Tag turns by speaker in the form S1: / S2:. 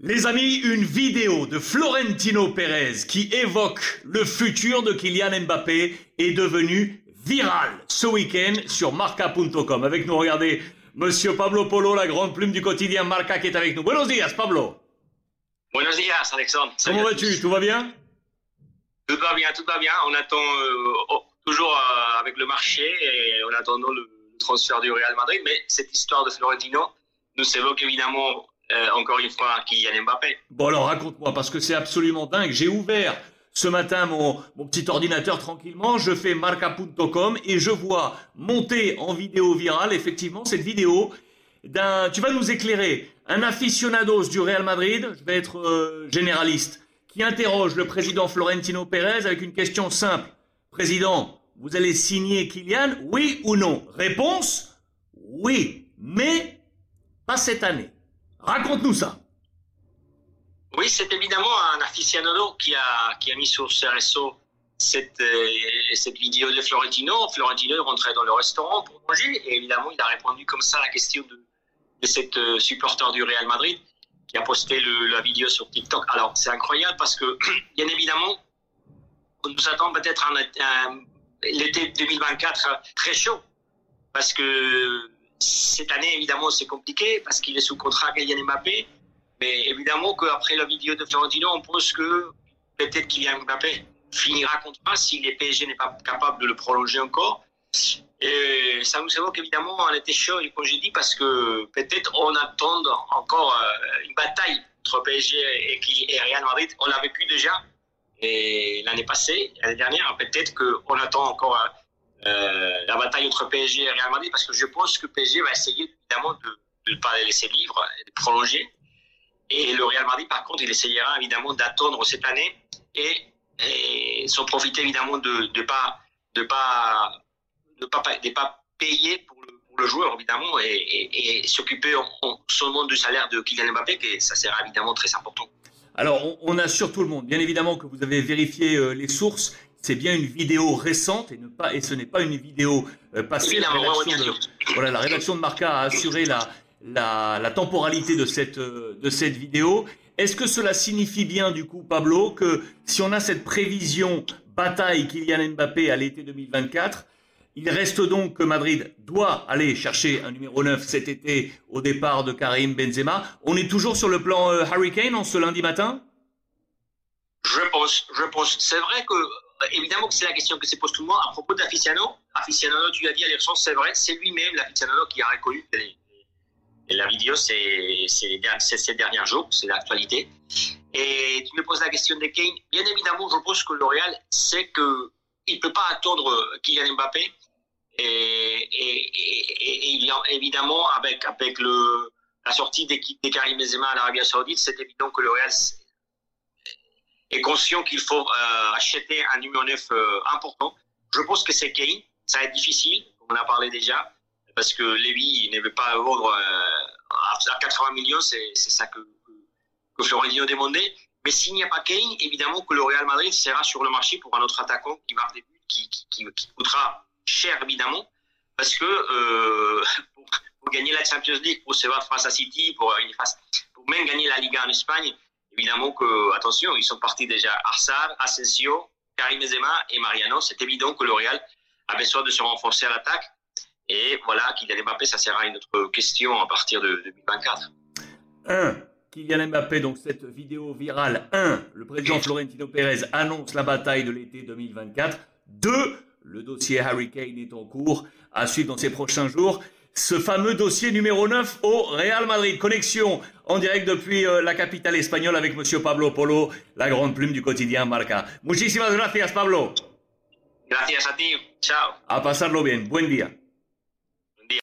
S1: Les amis, une vidéo de Florentino Pérez qui évoque le futur de Kylian Mbappé est devenue virale ce week-end sur marca.com. Avec nous, regardez, Monsieur Pablo Polo, la grande plume du quotidien Marca qui est avec nous. Buenos días, Pablo.
S2: Buenos días, Alexandre.
S1: Comment vas-tu? Tout va bien?
S2: Tout va bien, tout va bien. On attend euh, oh, toujours euh, avec le marché et on attend le transfert du Real Madrid. Mais cette histoire de Florentino nous évoque évidemment euh, encore une fois Kylian Mbappé.
S1: Bon alors raconte-moi, parce que c'est absolument dingue. J'ai ouvert ce matin mon, petit ordinateur tranquillement, je fais marca.com et je vois monter en vidéo virale effectivement cette vidéo d'un... Tu vas nous éclairer, un aficionados du Real Madrid, je vais être euh, généraliste, qui interroge le président Florentino Pérez avec une question simple. Président, vous allez signer Kylian, oui ou non? Réponse, oui, mais pas cette année. Raconte-nous ça.
S2: Oui, c'est évidemment un aficionado qui a, qui a mis sur ses réseaux cette, euh, cette vidéo de Florentino. Florentino est rentré dans le restaurant pour manger et évidemment, il a répondu comme ça à la question de, de cette euh, supporter du Real Madrid qui a posté la vidéo sur TikTok. Alors, c'est incroyable parce que, bien évidemment, on nous attend peut-être un, l'été 2024 très chaud parce que cette année, évidemment, c'est compliqué parce qu'il est sous contrat Kylian Mbappé. Mais évidemment qu'après la vidéo de Florentino, on pense que peut-être Kylian Mbappé finira contrat si les PSG n'est pas capable de le prolonger encore. Et ça nous évoque évidemment un été chaud, j'ai dit, parce que peut-être on attend encore euh, une bataille entre PSG et Real Madrid. On l'a vécu déjà l'année passée, l'année dernière. Peut-être qu'on attend encore euh, la bataille entre PSG et Real Madrid parce que je pense que PSG va essayer évidemment de ne pas les laisser vivre, de prolonger. Et le Real Madrid, par contre, il essayera évidemment d'attendre cette année et, sans profiter évidemment de ne pas, de pas, de pas, de pas payer pour le, joueur évidemment et, s'occuper seulement du salaire de Kylian Mbappé, que ça sera évidemment très important.
S1: Alors, on, on assure tout le monde, bien évidemment, que vous avez vérifié euh, les sources c'est bien une vidéo récente et, ne pas, et ce n'est pas une vidéo euh, passée. La rédaction, de, voilà, la rédaction de Marca a assuré la, la, la temporalité de cette, euh, de cette vidéo. Est-ce que cela signifie bien, du coup, Pablo, que si on a cette prévision bataille Kylian Mbappé à l'été 2024, il reste donc que Madrid doit aller chercher un numéro 9 cet été au départ de Karim Benzema. On est toujours sur le plan euh, Hurricane en ce lundi matin?
S2: Je pense, je pense. C'est vrai que évidemment que c'est la question que se pose tout le monde à propos d'Aficionado. Aficionado, tu as dit à c'est vrai, c'est lui-même, l'Aficionado, qui a reconnu la vidéo, ces derniers jours, c'est l'actualité. Et tu me poses la question de Kane. Bien évidemment, je pense que L'Oréal sait qu'il ne peut pas attendre Kylian Mbappé. Et, et, et, et évidemment, avec, avec le, la sortie de Karim Benzema à l'Arabie Saoudite, c'est évident que L'Oréal est conscient qu'il faut euh, acheter un numéro 9 euh, important. Je pense que c'est Kane. Ça va être difficile, comme on a parlé déjà, parce que Lévy ne veut pas vendre euh, à 80 millions, c'est ça que, que Florentino demandait. Mais s'il n'y a pas Kane, évidemment que le Real Madrid sera sur le marché pour un autre attaquant qui marque des buts, qui, qui, coûtera cher évidemment, parce que pour, pour, gagner la Champions League, pour se battre face à City, pour, pour même gagner la Liga en Espagne, évidemment que, attention, ils sont partis déjà Arsar, Asensio, Karim Benzema et Mariano. C'est évident que le Real a besoin de se renforcer à l'attaque. Et voilà, Kylian Mbappé, ça sera une autre question à partir de 2024.
S1: 1. Kylian Mbappé, donc cette vidéo virale. 1. Le président Florentino Pérez annonce la bataille de l'été 2024. 2. Le dossier Harry Kane est en cours à suivre dans ces prochains jours ce fameux dossier numéro 9 au Real Madrid. Connexion en direct depuis euh, la capitale espagnole avec Monsieur Pablo Polo, la grande plume du quotidien Marca. Muchísimas gracias, Pablo.
S2: Gracias a ti. Ciao.
S1: A pasarlo bien. Buen día.